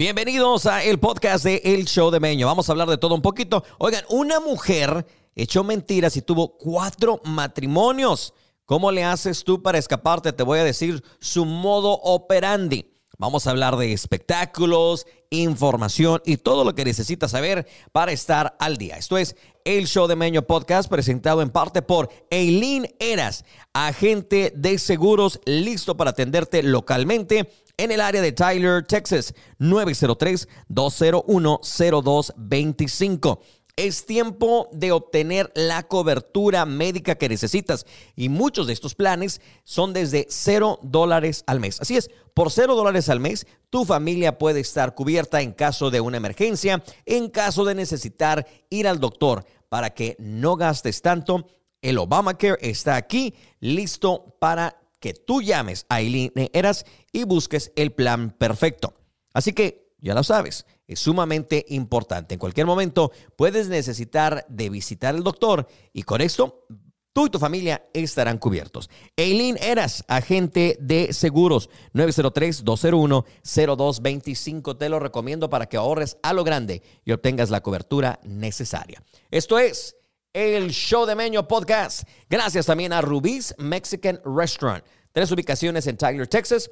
Bienvenidos a el podcast de El Show de Meño. Vamos a hablar de todo un poquito. Oigan, una mujer echó mentiras y tuvo cuatro matrimonios. ¿Cómo le haces tú para escaparte? Te voy a decir su modo operandi. Vamos a hablar de espectáculos, información y todo lo que necesitas saber para estar al día. Esto es el Show de Meño Podcast presentado en parte por Eileen Eras, agente de seguros listo para atenderte localmente en el área de Tyler, Texas, 903-201-0225. Es tiempo de obtener la cobertura médica que necesitas y muchos de estos planes son desde 0 dólares al mes. Así es, por 0 dólares al mes tu familia puede estar cubierta en caso de una emergencia, en caso de necesitar ir al doctor para que no gastes tanto. El Obamacare está aquí listo para que tú llames a Eileen Eras y busques el plan perfecto. Así que ya lo sabes, es sumamente importante. En cualquier momento puedes necesitar de visitar al doctor y con esto tú y tu familia estarán cubiertos. Eileen Eras, agente de seguros, 903-201-0225. Te lo recomiendo para que ahorres a lo grande y obtengas la cobertura necesaria. Esto es el Show de Meño Podcast. Gracias también a Rubí's Mexican Restaurant. Tres ubicaciones en Tyler, Texas.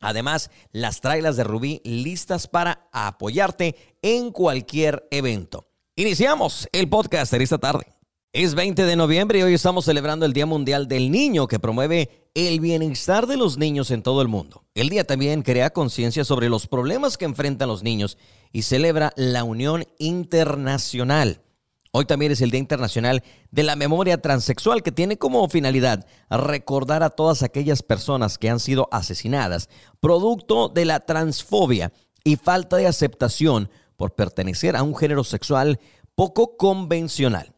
Además, las trailas de Rubí listas para apoyarte en cualquier evento. Iniciamos el podcast esta tarde. Es 20 de noviembre y hoy estamos celebrando el Día Mundial del Niño que promueve el bienestar de los niños en todo el mundo. El día también crea conciencia sobre los problemas que enfrentan los niños y celebra la unión internacional. Hoy también es el Día Internacional de la Memoria Transexual que tiene como finalidad recordar a todas aquellas personas que han sido asesinadas producto de la transfobia y falta de aceptación por pertenecer a un género sexual poco convencional.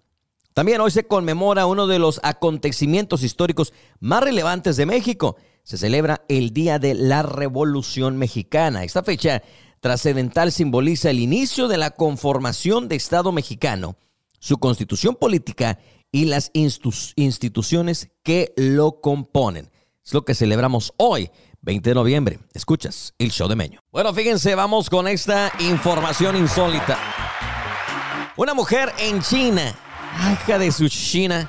También hoy se conmemora uno de los acontecimientos históricos más relevantes de México. Se celebra el Día de la Revolución Mexicana. Esta fecha trascendental simboliza el inicio de la conformación de Estado mexicano su constitución política y las instituciones que lo componen. Es lo que celebramos hoy, 20 de noviembre. Escuchas el show de Meño. Bueno, fíjense, vamos con esta información insólita. Una mujer en China, hija de su China,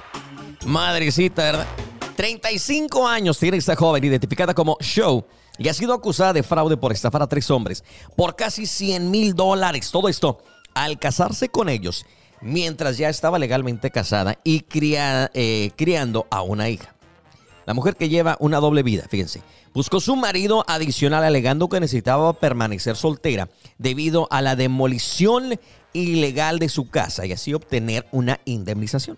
madrecita, ¿verdad? 35 años tiene esta joven identificada como Show y ha sido acusada de fraude por estafar a tres hombres por casi 100 mil dólares. Todo esto al casarse con ellos mientras ya estaba legalmente casada y eh, criando a una hija. La mujer que lleva una doble vida, fíjense, buscó su marido adicional alegando que necesitaba permanecer soltera debido a la demolición ilegal de su casa y así obtener una indemnización.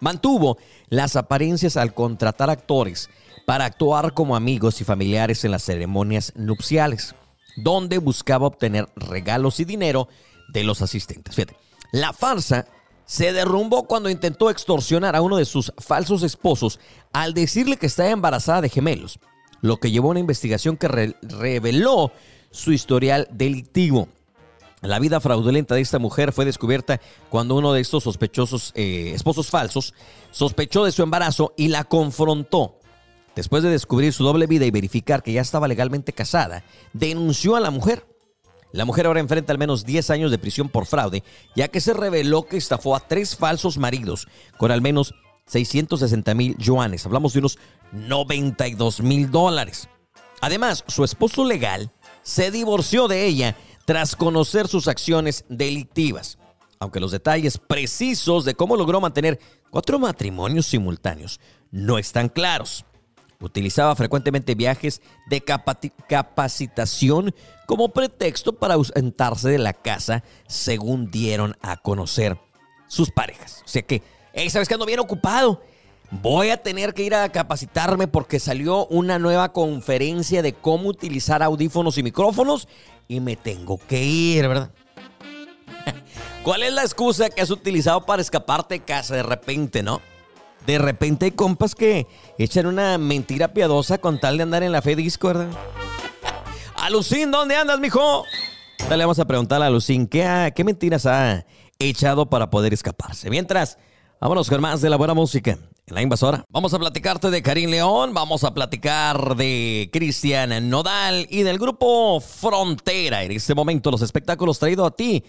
Mantuvo las apariencias al contratar actores para actuar como amigos y familiares en las ceremonias nupciales, donde buscaba obtener regalos y dinero de los asistentes. Fíjate, la farsa se derrumbó cuando intentó extorsionar a uno de sus falsos esposos al decirle que estaba embarazada de gemelos, lo que llevó a una investigación que reveló su historial delictivo. La vida fraudulenta de esta mujer fue descubierta cuando uno de estos sospechosos eh, esposos falsos sospechó de su embarazo y la confrontó. Después de descubrir su doble vida y verificar que ya estaba legalmente casada, denunció a la mujer. La mujer ahora enfrenta al menos 10 años de prisión por fraude, ya que se reveló que estafó a tres falsos maridos con al menos 660 mil yuanes. Hablamos de unos 92 mil dólares. Además, su esposo legal se divorció de ella tras conocer sus acciones delictivas. Aunque los detalles precisos de cómo logró mantener cuatro matrimonios simultáneos no están claros. Utilizaba frecuentemente viajes de capacitación como pretexto para ausentarse de la casa, según dieron a conocer sus parejas. O sea que, hey, ¿sabes que ando bien ocupado? Voy a tener que ir a capacitarme porque salió una nueva conferencia de cómo utilizar audífonos y micrófonos y me tengo que ir, ¿verdad? ¿Cuál es la excusa que has utilizado para escaparte de casa de repente, no? De repente hay compas que echan una mentira piadosa con tal de andar en la fe disco, ¿verdad? Alucín, ¿dónde andas, mijo? Dale, vamos a preguntarle a Alucín, ¿qué, ¿qué mentiras ha echado para poder escaparse? Mientras, vámonos con más de la buena música. en la invasora. Vamos a platicarte de Karim León, vamos a platicar de Cristian Nodal y del grupo Frontera. En este momento los espectáculos traídos a ti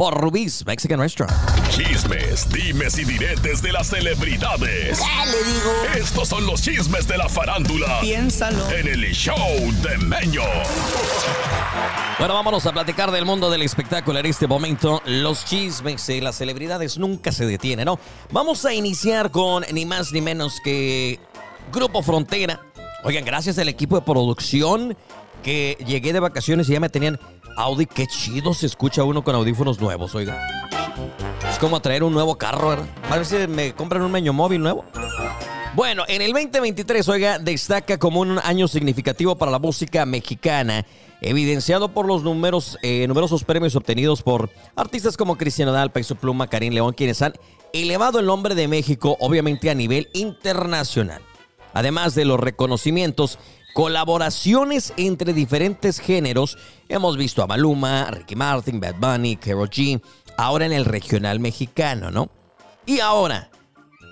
por Rubí's Mexican Restaurant. Chismes, dimes y diretes de las celebridades. le digo? Estos son los chismes de la farándula. Piénsalo. En el show de Meño. Bueno, vámonos a platicar del mundo del espectáculo en este momento. Los chismes de las celebridades nunca se detienen, ¿no? Vamos a iniciar con ni más ni menos que Grupo Frontera. Oigan, gracias al equipo de producción que llegué de vacaciones y ya me tenían Audi, qué chido se escucha uno con audífonos nuevos, oiga. Es como traer un nuevo carro, ¿verdad? A ver si me compran un meño móvil nuevo. Bueno, en el 2023, oiga, destaca como un año significativo para la música mexicana, evidenciado por los números, eh, numerosos premios obtenidos por artistas como Cristiano Dal, Paiso Pluma, Karim León, quienes han elevado el nombre de México, obviamente a nivel internacional. Además de los reconocimientos colaboraciones entre diferentes géneros. Hemos visto a Maluma, Ricky Martin, Bad Bunny, Karol G, ahora en el regional mexicano, ¿no? Y ahora,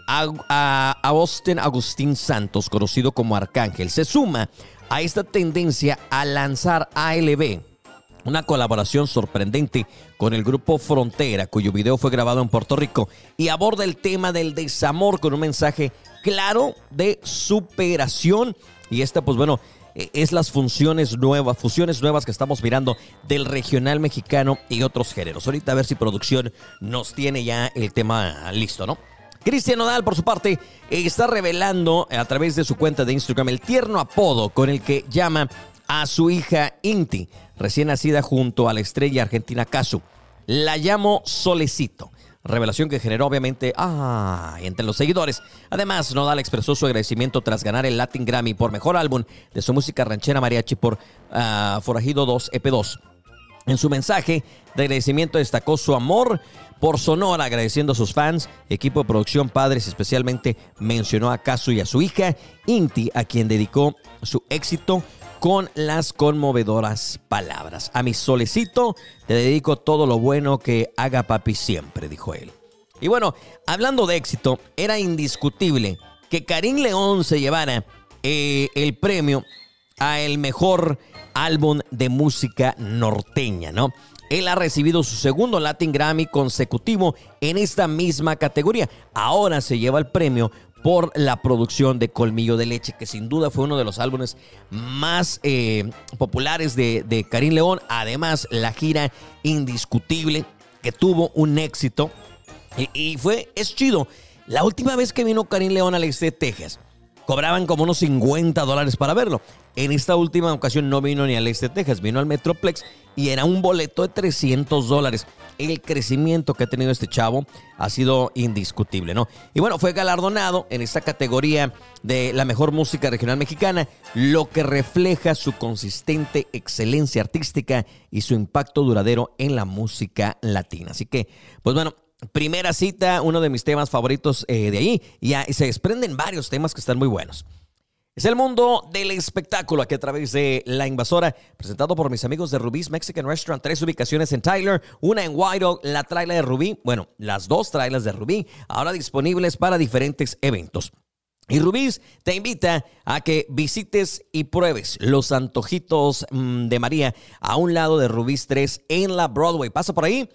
a, Austin Agustín Santos, conocido como Arcángel, se suma a esta tendencia a lanzar ALB, una colaboración sorprendente con el grupo Frontera, cuyo video fue grabado en Puerto Rico y aborda el tema del desamor con un mensaje claro de superación y esta, pues bueno, e, es las funciones nuevas, fusiones nuevas que estamos mirando del regional mexicano y otros géneros. Ahorita a ver si producción nos tiene ya el tema listo, ¿no? Cristian Nodal, por su parte, está revelando a través de su cuenta de Instagram el tierno apodo con el que llama a su hija Inti, recién nacida junto a la estrella argentina Casu. La llamo Solecito revelación que generó obviamente ah, entre los seguidores. Además, Nodal expresó su agradecimiento tras ganar el Latin Grammy por mejor álbum de su música ranchera mariachi por uh, Forajido 2 EP2. En su mensaje de agradecimiento destacó su amor por Sonora, agradeciendo a sus fans, equipo de producción, padres, especialmente mencionó a Casu y a su hija Inti, a quien dedicó su éxito con las conmovedoras palabras. A mi solecito te dedico todo lo bueno que haga papi siempre, dijo él. Y bueno, hablando de éxito, era indiscutible que Karim León se llevara eh, el premio a el mejor álbum de música norteña, ¿no? Él ha recibido su segundo Latin Grammy consecutivo en esta misma categoría. Ahora se lleva el premio por la producción de Colmillo de Leche, que sin duda fue uno de los álbumes más eh, populares de, de Karim León. Además, la gira indiscutible que tuvo un éxito. Y, fue, es chido. La última vez que vino Karim León a la de Texas, cobraban como unos 50 dólares para verlo. En esta última ocasión no vino ni al este de Texas, vino al Metroplex y era un boleto de 300 dólares. El crecimiento que ha tenido este chavo ha sido indiscutible, ¿no? Y bueno, fue galardonado en esta categoría de la mejor música regional mexicana, lo que refleja su consistente excelencia artística y su impacto duradero en la música latina. Así que, pues bueno, Primera cita, uno de mis temas favoritos eh, de ahí. Y, se desprenden varios temas que están muy buenos. Es el mundo del espectáculo aquí a través de La Invasora, presentado por mis amigos de Rubí's Mexican Restaurant. Tres ubicaciones en Tyler, una en White Oak, la traila de Rubí, bueno, las dos trailas de Rubí, ahora disponibles para diferentes eventos. Y Rubí's te invita a que visites y pruebes los antojitos mm, de María a un lado de Rubí's 3 en la Broadway. Pasa por ahí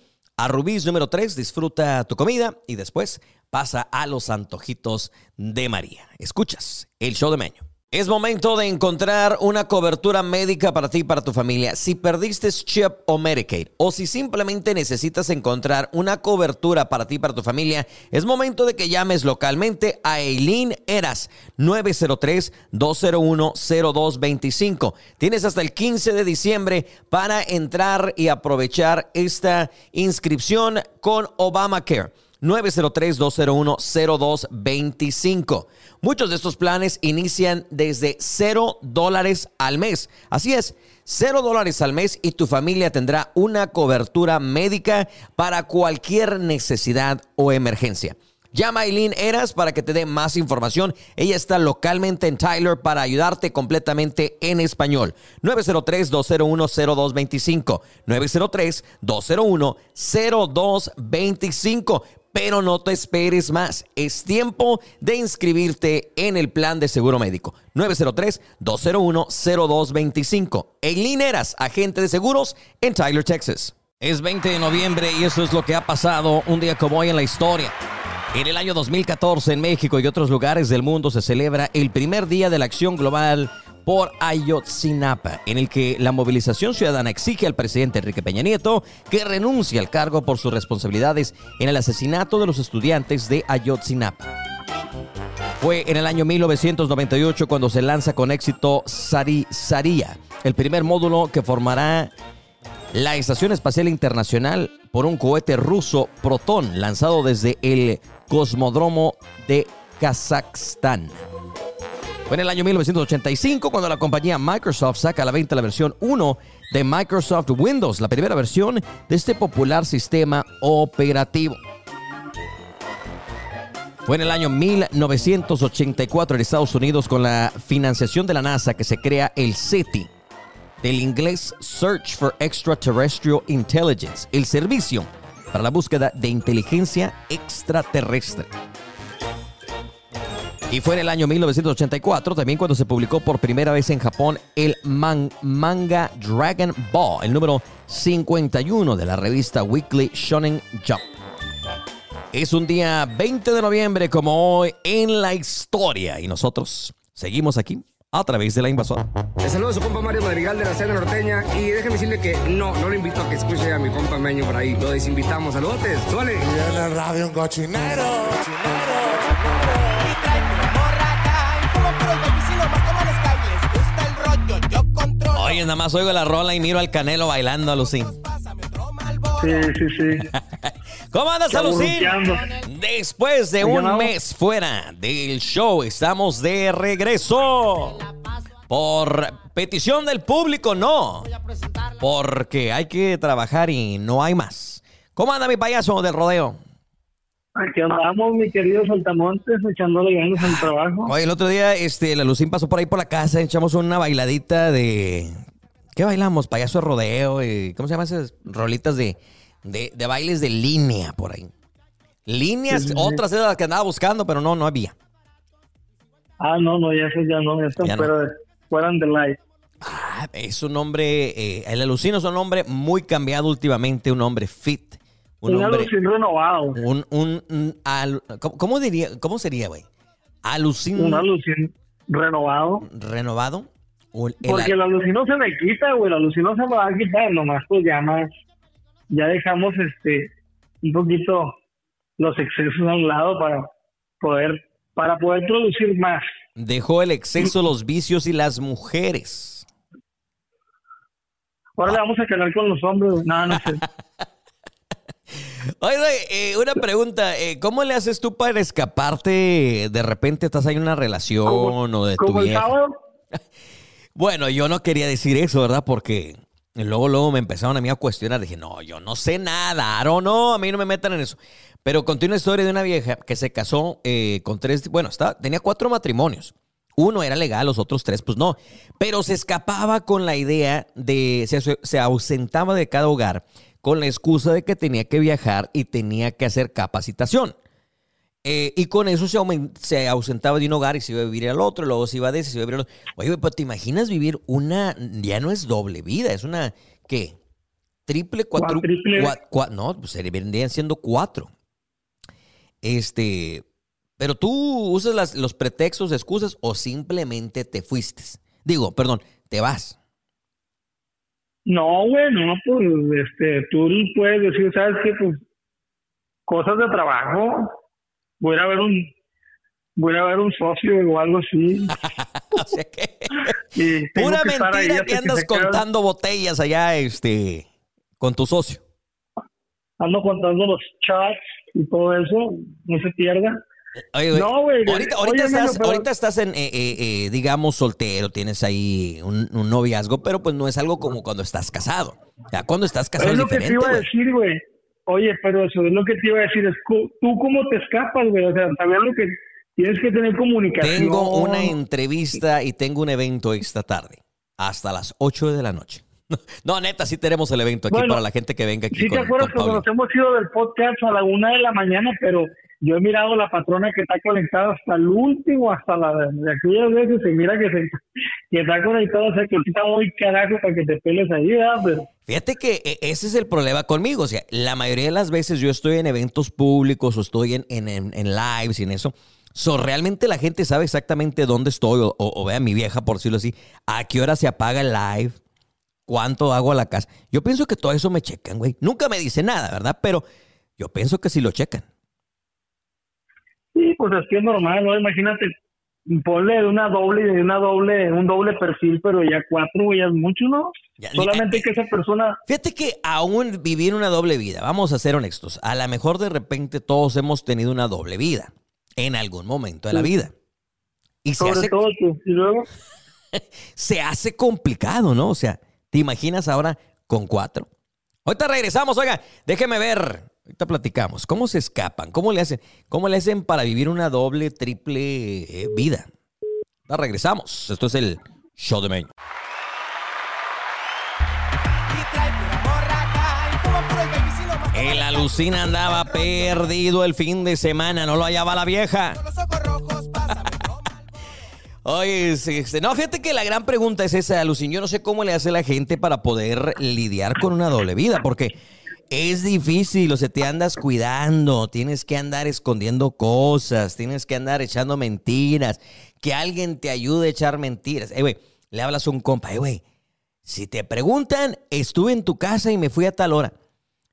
a Rubí's número 3, disfruta tu comida y después pasa a los antojitos de María. Escuchas el show de Meño. Es momento de encontrar una cobertura médica para ti y para tu familia. Si perdiste CHIP o Medicaid o si simplemente necesitas encontrar una cobertura para ti y para tu familia, es momento de que llames localmente a Eileen Eras 903-201-0225. Tienes hasta el 15 de diciembre para entrar y aprovechar esta inscripción con Obamacare. 903-201-0225. Muchos de estos planes inician desde 0 dólares al mes. Así es, 0 dólares al mes y tu familia tendrá una cobertura médica para cualquier necesidad o emergencia. Llama a Eileen Eras para que te dé más información. Ella está localmente en Tyler para ayudarte completamente en español. 903-201-0225. 903-201-0225 pero no te esperes más. Es tiempo de inscribirte en el plan de seguro médico. 903-201-0225. En Lineras, agente de seguros en Tyler, Texas. Es 20 de noviembre y eso es lo que ha pasado un día como hoy en la historia. En el año 2014 en México y otros lugares del mundo se celebra el primer día de la acción global por Ayotzinapa, en el que la movilización ciudadana exige al presidente Enrique Peña Nieto que renuncie al cargo por sus responsabilidades en el asesinato de los estudiantes de Ayotzinapa. Fue en el año 1998 cuando se lanza con éxito Sari Saria, el primer módulo que formará la Estación Espacial Internacional por un cohete ruso Proton lanzado desde el Cosmodromo de Kazajstán. Fue en el año 1985 cuando la compañía Microsoft saca a la venta la versión 1 de Microsoft Windows, la primera versión de este popular sistema operativo. Fue en el año 1984 en Estados Unidos con la financiación de la NASA que se crea el SETI, del inglés Search for Extraterrestrial Intelligence, el servicio para la búsqueda de inteligencia extraterrestre. Y fue en el año 1984 también cuando se publicó por primera vez en Japón el manga Dragon Ball, el número 51 de la revista Weekly Shonen Jump. Es un día 20 de noviembre como hoy en la historia y nosotros seguimos aquí a través de la invasora. Le saludo a su compa Mario Madrigal de la Cena Norteña y déjeme decirle que no, no lo invito a que escuche a mi compa Meño por ahí. Lo desinvitamos. Saludotes, suele. Y en el radio un cochinero, cochinero. Nada más oigo la rola y miro al Canelo bailando a Lucín. Sí, sí, sí. ¿Cómo andas, Lucín? Aburruteando. Después de un mes fuera del show, estamos de regreso. Por petición del público, no. Porque hay que trabajar y no hay más. ¿Cómo anda mi payaso del rodeo? Aquí andamos, mi querido Saltamontes, echándole ganas al trabajo. Oye, el otro día este, la Lucín pasó por ahí por la casa, echamos una bailadita de... ¿Qué bailamos? Payaso de rodeo, y- ¿cómo se llaman esas rolitas de, de, de bailes de línea por ahí? Líneas, Sí, otras eran las que andaba buscando, pero no, no había. Ah, no, no, ya sé, ya no, ya están Ya no. fuera, de, live. Ah, es un hombre, eh, el alucino es un hombre muy cambiado últimamente, un hombre fit, un Un hombre, alucin renovado. un, un, un al- ¿cómo, cómo diría, cómo sería, güey? Alucin Un alucin renovado. renovado. O el- el- Porque el alucino se me quita, güey, el alucino se me va a quitar, nomás pues ya más, ya dejamos este, un poquito los excesos a un lado para poder, para poder producir más. dejó el exceso, los vicios y las mujeres. Ahora le vamos a quedar con los hombres, güey. no, no sé. Oye, eh, una pregunta, eh, ¿cómo le haces tú para escaparte? De repente estás ahí en una relación o de tu Como el vieja. sábado, Bueno, yo no quería decir eso, ¿verdad? Porque luego, luego me empezaron a mí a cuestionar. Dije, no, yo no sé nada, Aro, no, a mí no me metan en eso. Pero conté una historia de una vieja que se casó eh, con tres, bueno, está, tenía cuatro matrimonios. Uno era legal, los otros tres, pues no. Pero se escapaba con la idea de, se, se ausentaba de cada hogar con la excusa de que tenía que viajar y tenía que hacer capacitación. Eh, y con eso se, se ausentaba de un hogar y se iba a vivir al otro, luego se iba de ese, se iba a vivir al otro. Oye, pero te imaginas vivir una, ya no es doble vida, es una, ¿qué? Triple, cuatro, no, pues se vendrían siendo cuatro. Este, pero tú usas las- los pretextos, excusas o simplemente te fuiste. Digo, perdón, te vas. No, güey, no, pues, este, tú puedes decir, ¿sabes qué? Pues, cosas de trabajo, voy a ver un, voy a ver un socio o algo así. o sea que, Y tengo pura que mentira que andas contando botellas allá, este, con tu socio. Ando contando los chats y todo eso, no se pierda. Oye, güey, No, güey, Ahorita, estás, pero- ahorita estás en, eh, eh, eh, digamos, soltero, tienes ahí un, un noviazgo, pero pues no es algo como cuando estás casado. Ya cuando estás casado es es lo que te iba a decir, güey. Oye, pero eso es lo que te iba a decir, es tú cómo te escapas, güey. O sea, también lo que tienes que tener comunicación. Tengo una entrevista y tengo un evento esta tarde, hasta las 8 de la noche. No, neta, sí tenemos el evento aquí Bueno, para la gente que venga aquí. Sí, te con- acuerdas con que cuando nos hemos ido del podcast a la una de la mañana, pero yo he mirado la patrona que está conectada hasta el último, hasta la de aquellas veces, se mira que, se, que está conectada, o sea, que ahorita muy carajo para que te peles ahí, ¿verdad? Pero Fíjate que eh, ese es el problema conmigo. O sea, la mayoría de las veces yo estoy en eventos públicos o estoy en, en, en, en lives y en eso. So, realmente la gente sabe exactamente dónde estoy, o, o, o vea mi vieja, por decirlo así, a qué hora se apaga el live, cuánto hago a la casa. Yo pienso que todo eso me checan, güey. Nunca me dice nada, ¿verdad? Pero yo pienso que sí lo checan. sí, pues es que es normal, ¿no? Imagínate, ponle de una doble, de una doble, un doble perfil, pero ya cuatro, ya es mucho, ¿no? Ya, Solamente que esa persona, Fíjate que aún vivir una doble vida, vamos a ser honestos, a lo mejor de repente todos hemos tenido una doble vida en algún momento de la vida. Y se sobre hace, todo tú, y luego, se hace complicado, ¿no? O sea, ¿te imaginas ahora con cuatro? Ahorita regresamos, oiga, déjeme ver. Ahorita platicamos. ¿Cómo se escapan? ¿Cómo le hacen? ¿Cómo le hacen para vivir una doble, triple eh, vida? Ahorita regresamos. Esto es el show de Meño. El alucina andaba perdido el fin de semana, no lo hallaba la vieja. Oye, sí. no, fíjate que la gran pregunta es esa, Alucin. Yo no sé cómo le hace la gente para poder lidiar con una doble vida, porque es difícil, o sea, te andas cuidando, tienes que andar escondiendo cosas, tienes que andar echando mentiras, que alguien te ayude a echar mentiras. Eh, güey, le hablas a un compa, eh, güey, si te preguntan, estuve en tu casa y me fui a tal hora.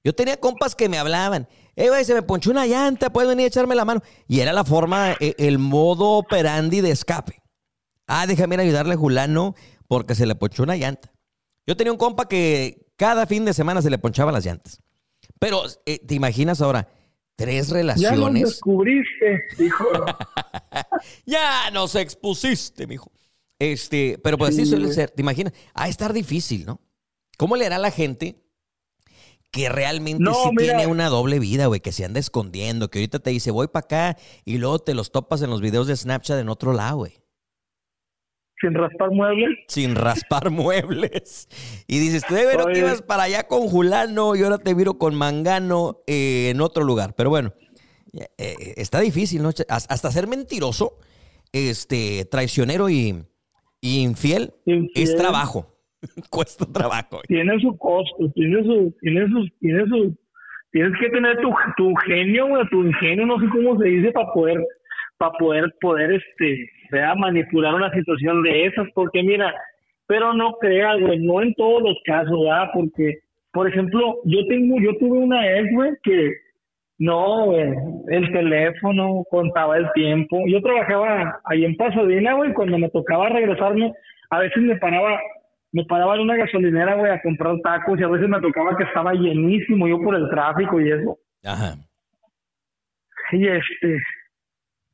Yo tenía compas que me hablaban. Eh, güey, se me ponchó una llanta, puedes venir a echarme la mano. Y era la forma, eh, el modo operandi de escape. Ah, déjame ir a ayudarle a Julano porque se le ponchó una llanta. Yo tenía un compa que cada fin de semana se le ponchaban las llantas. Pero, eh, ¿te imaginas ahora? Tres ya nos relaciones. descubriste, hijo. Ya nos expusiste, mijo. Este, pero pues así Sí, suele güey. ser. ¿Te imaginas? Ah, estar difícil, ¿no? ¿Cómo le hará a la gente que realmente No, sí mira. tiene una doble vida, güey? Que se anda escondiendo, que ahorita te dice, voy para acá y luego te los topas en los videos de Snapchat en otro lado, güey. Sin raspar muebles. Sin raspar muebles. Y dices, tú de veras que ibas para allá con Julano y ahora te miro con Mangano eh, en otro lugar. Pero bueno, eh, eh, está difícil, ¿no? Has- Hasta ser mentiroso, este, traicionero y, y infiel, Infiel. es trabajo. Cuesta trabajo. tiene su costo, tiene su, tiene su, tiene su, tienes que tener tu, tu genio, tu ingenio, no sé cómo se dice, para poder, para poder, poder, este, ¿verdad? manipular una situación de esas, porque mira, pero no creas, güey, no en todos los casos, ¿verdad? Porque, por ejemplo, yo tengo, yo tuve una ex, güey, que, no, güey, el teléfono contaba el tiempo. Yo trabajaba ahí en Pasadena, güey, cuando me tocaba regresarme, a veces me paraba, me paraba en una gasolinera, güey, a comprar tacos y a veces me tocaba que estaba llenísimo yo por el tráfico y eso. Ajá. Y este,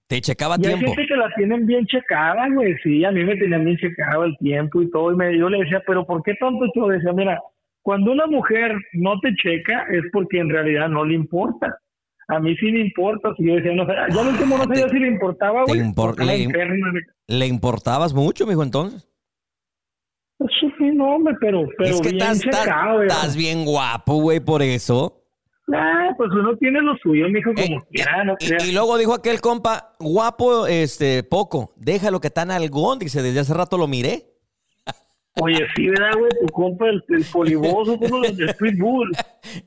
Te checaba y hay tiempo. gente que la tienen bien checada, güey, sí, a mí me tenían bien checado el tiempo y todo, y me, yo le decía, pero ¿por qué tanto? Yo decía, mira, cuando una mujer no te checa es porque en realidad no le importa. A mí sí me importa, si yo decía, no sé, al último no sabía si le importaba, güey. impor- le- ¿Le importabas mucho, mijo, entonces? Eso sí, no, hombre, pero, pero es que bien estás, checado, estás bien guapo, güey, por eso. Ah, pues uno tiene lo suyo, mijo, Eh, como quiera, no y, y luego dijo aquel compa, guapo, este, poco, déjalo que tan algón, dice, desde hace rato lo miré. Oye, sí, ¿verdad, güey? Tu compa, el, el poliboso, como los de Street Bull.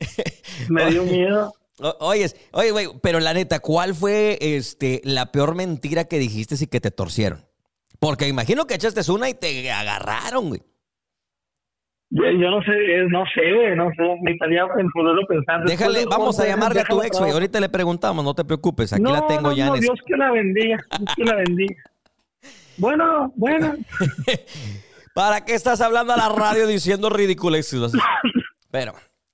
Me dio miedo. O- Oyes, oye, güey, pero la neta, ¿cuál fue este, la peor mentira que dijiste y que te torcieron? Porque imagino que echaste una y te agarraron, güey. Yo, yo no sé, eh, no sé, güey, no sé. Necesitaría en poderlo pensar. Déjale, vamos a llamarle a tu ex, güey. Ahorita le preguntamos, no te preocupes. Aquí no, la tengo no, ya no, en es- Dios que la bendiga. Dios que la bendiga. Bueno, bueno. ¿Para qué estás hablando a la radio diciendo ridiculeces? Pero,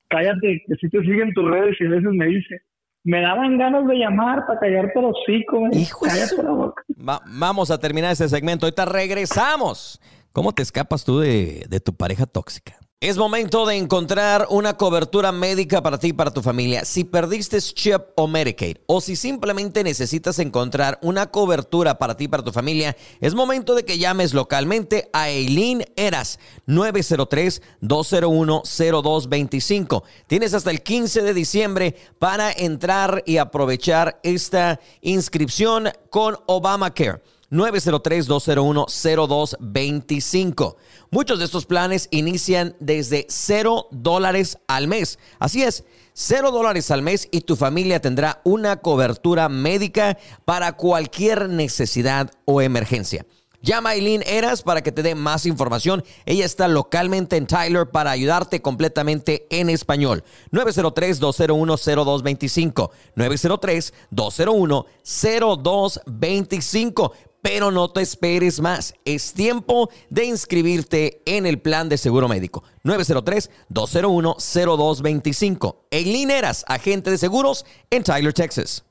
Cállate, que si te siguen tus redes y a veces me dice. Me daban ganas de llamar para callarte los hocico, güey. Hijo Cállate la boca. va- vamos a terminar este segmento. Ahorita regresamos. ¿Cómo te escapas tú de, tu pareja tóxica? Es momento de encontrar una cobertura médica para ti y para tu familia. Si perdiste CHIP o Medicaid o si simplemente necesitas encontrar una cobertura para ti y para tu familia, es momento de que llames localmente a Eileen Eras 903-201-0225. Tienes hasta el 15 de diciembre para entrar y aprovechar esta inscripción con Obamacare. 903-201-0225. Muchos de estos planes inician desde 0 dólares al mes. Así es, 0 dólares al mes y tu familia tendrá una cobertura médica para cualquier necesidad o emergencia. Llama a Eileen Eras para que te dé más información. Ella está localmente en Tyler para ayudarte completamente en español. 903-201-0225. 903-201-0225 pero no te esperes más. Es tiempo de inscribirte en el plan de seguro médico. 903-201-0225. Eileen Eras, agente de seguros en Tyler, Texas.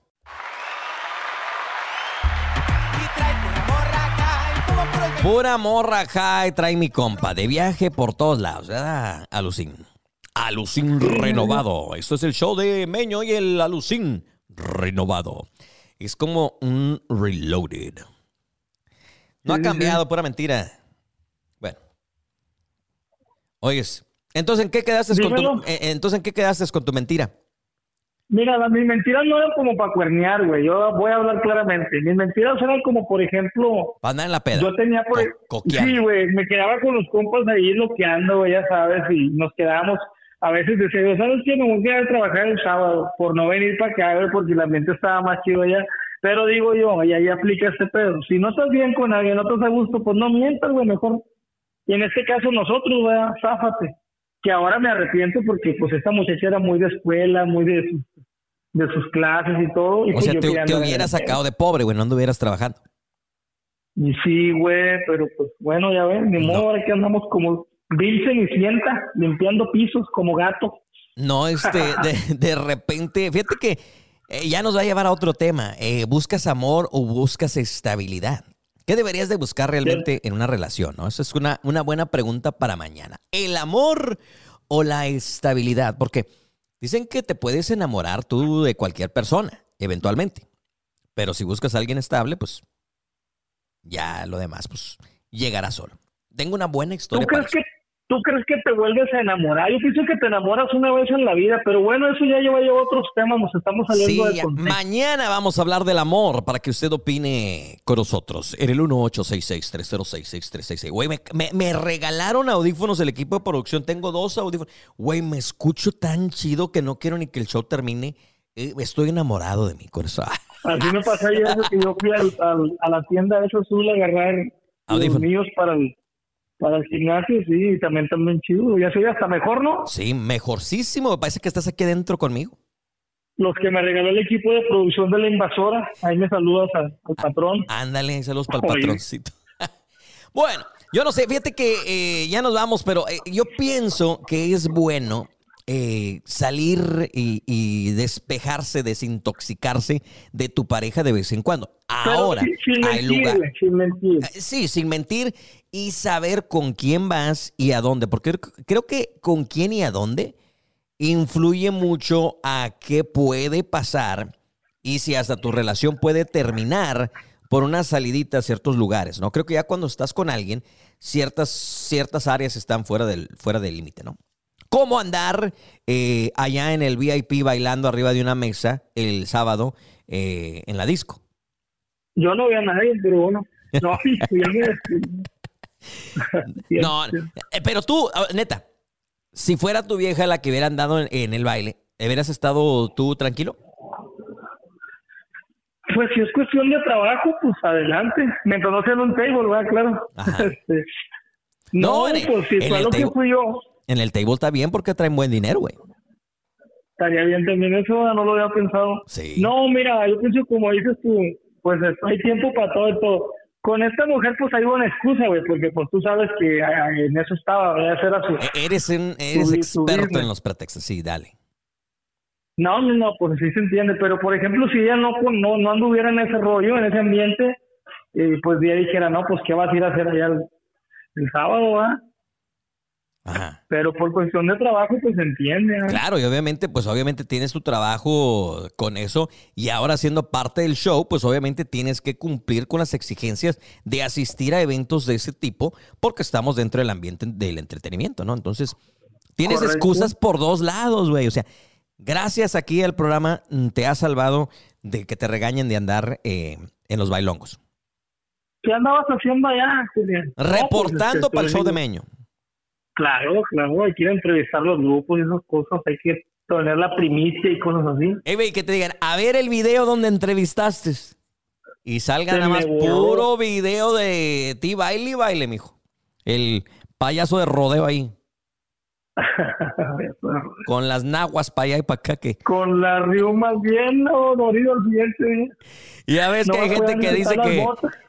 Pura morra high trae mi compa. De viaje por todos lados, ¿verdad? Alucin. Alucin renovado. Esto es el show de Meño y el Alucin renovado. Es como un reloaded. No ha cambiado, pura mentira. Bueno. Oyes, entonces ¿en qué quedaste con tu, eh, entonces en qué quedaste con tu mentira? Mira, las, mis mentiras no eran como para cuernear, güey. Yo voy a hablar claramente. Mis mentiras eran como, por ejemplo... Para andar en la peda. Yo tenía, por... sí, güey. Me quedaba con los compas ahí loqueando, güey, ya sabes. Y nos quedábamos... A veces decía, ¿sabes qué? Me voy a trabajar el sábado por no venir para acá, güey, porque el ambiente estaba más chido allá. Pero digo yo, y ahí aplica este pedo. Si no estás bien con alguien, no estás a gusto, pues no mientas, güey, mejor. Y en este caso nosotros, güey, záfate. Que ahora me arrepiento porque pues esta muchacha era muy de escuela, muy de sus, de sus clases y todo. Y o pues sea, yo te, hubieras sacado de pobre, güey, no anduvieras trabajando. Y sí, güey, pero pues bueno, ya ven, ni modo, ahora que andamos como Bill Cenicienta, limpiando pisos como gato. No, este, de, de repente, fíjate que eh, ya nos va a llevar a otro tema. Eh, ¿Buscas amor o buscas estabilidad? ¿Qué deberías de buscar realmente en una relación? ¿no? Esa es una, una buena pregunta para mañana. ¿El amor o la estabilidad? Porque dicen que te puedes enamorar tú de cualquier persona, eventualmente. Pero si buscas a alguien estable, pues ya lo demás, pues llegará solo. Tengo una buena ¿Tú historia. para crees tú crees que te vuelves a enamorar? Yo pienso que te enamoras una vez en la vida, pero bueno, eso ya lleva ya otros temas, nos estamos Sí, saliendo de ya- contexto. mañana vamos a hablar del amor para que usted opine con nosotros en el 1866-306-6366. Güey, me, me- me regalaron audífonos el equipo de producción. Tengo dos audífonos. Güey, me escucho tan chido que no quiero ni que el show termine. Eh, estoy enamorado de mi corazón. Así me pasó ayer eso que yo fui al- al- a la tienda esa azul a agarrar los Audífonos. míos para el, para el gimnasio, sí, y también también chido. Ya soy hasta mejor, ¿no? Sí, mejorcísimo. Me parece que estás aquí adentro conmigo. Los que me regaló el equipo de producción de la invasora, ahí me saludas a- al patrón. Ándale, saludos para el patroncito. bueno, yo no sé, fíjate que eh, ya nos vamos, pero eh, yo pienso que es bueno eh, salir y, y despejarse, desintoxicarse de tu pareja de vez en cuando. Ahora, sin, sin hay mentir, lugar. sin mentir. Eh, Sí, sin mentir y saber con quién vas y a dónde, porque creo- creo que con quién y a dónde influye mucho a qué puede pasar y si hasta tu relación puede terminar por una salidita a ciertos lugares, ¿no? Creo que ya cuando estás con alguien, ciertas, ciertas áreas están fuera del fuera del límite, ¿no? ¿Cómo andar eh, allá en el VIP bailando arriba de una mesa el sábado eh, en la disco? Yo no veo a nadie, pero bueno. No, No, eh, pero tú, neta, si fuera tu vieja la que hubiera andado en, en el baile, ¿hubieras estado tú tranquilo? Pues si es cuestión de trabajo, pues adelante. Mientras no sea en un table, ¿verdad? Claro. Este, no, No, en pues si fue lo que fui yo, En el table está bien porque traen buen dinero, güey. estaría bien también eso, no lo había pensado. Sí. No, mira, yo pienso como dices tú, pues hay tiempo para todo y todo. Con esta mujer, pues hay una excusa, güey, porque pues tú sabes que ah, en eso estaba. Ese era su... E- Eres, un, eres Su- experto en los pretextos. Sí, dale. No, no, no, pues sí se entiende, pero por ejemplo, si ella no, no, no anduviera en ese rollo, en ese ambiente, eh, pues ya dijera, no, pues qué vas a ir a hacer allá el, el sábado, ¿verdad? Ajá. Pero por cuestión de trabajo, pues entiende. ¿no? Claro, y obviamente, pues obviamente tienes tu trabajo con eso y ahora siendo parte del show, pues obviamente tienes que cumplir con las exigencias de asistir a eventos de ese tipo porque estamos dentro del ambiente del entretenimiento, ¿no? Entonces, tienes Correcto. excusas por dos lados, güey. O sea, gracias aquí al programa mm, te ha salvado de que te regañen de andar eh, en los bailongos. ¿Qué andabas haciendo allá, Julián? No, pues, Reportando este, para el show de Meño. Claro, claro, hay que ir a entrevistar los grupos y esas cosas, hay que tener la primicia y cosas así. Ey, güey, que te digan, a ver el video donde entrevistaste. Y salga Se nada más puro video de ti baile y baile, mijo. El payaso de rodeo ahí. Con las naguas para allá y para acá. Que... Con las riumas bien dolorido al siguiente. Y ya ves No que hay gente que dice que.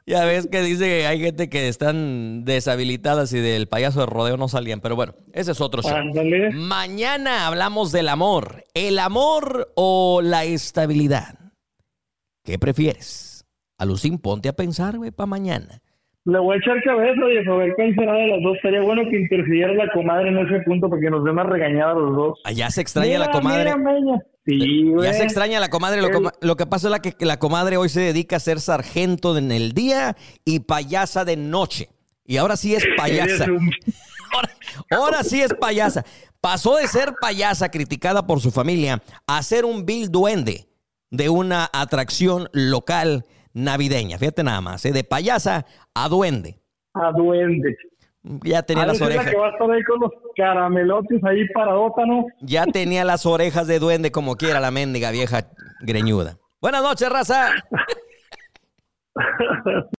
Ya ves que dice que hay gente que están deshabilitadas y del payaso de rodeo no salían. Pero bueno, ese es otro show. Ándale. Mañana hablamos del amor. ¿El amor o la estabilidad? ¿Qué prefieres? Alucín, ponte a pensar, güey, para mañana. Le voy a echar cabeza y a ver cuál será de las dos. Sería bueno que interfiriera la comadre en ese punto porque nos den más regañadas los dos. Allá se extraña la comadre. mira. Sí. Ya se extraña la comadre. Lo, lo que pasa es la que, la comadre hoy se dedica a ser sargento en el día y payasa de noche. Y ahora sí es payasa. Un- Ahora, ahora sí es payasa. Pasó de ser payasa criticada por su familia a ser un vil duende de una atracción local navideña. Fíjate nada más, ¿eh? de payasa a duende. a duende. Ya tenía a las veces la orejas. que va a estar ahí con los caramelotes ahí. Ya tenía las orejas de duende como quiera la mendiga vieja greñuda. Buenas noches, raza.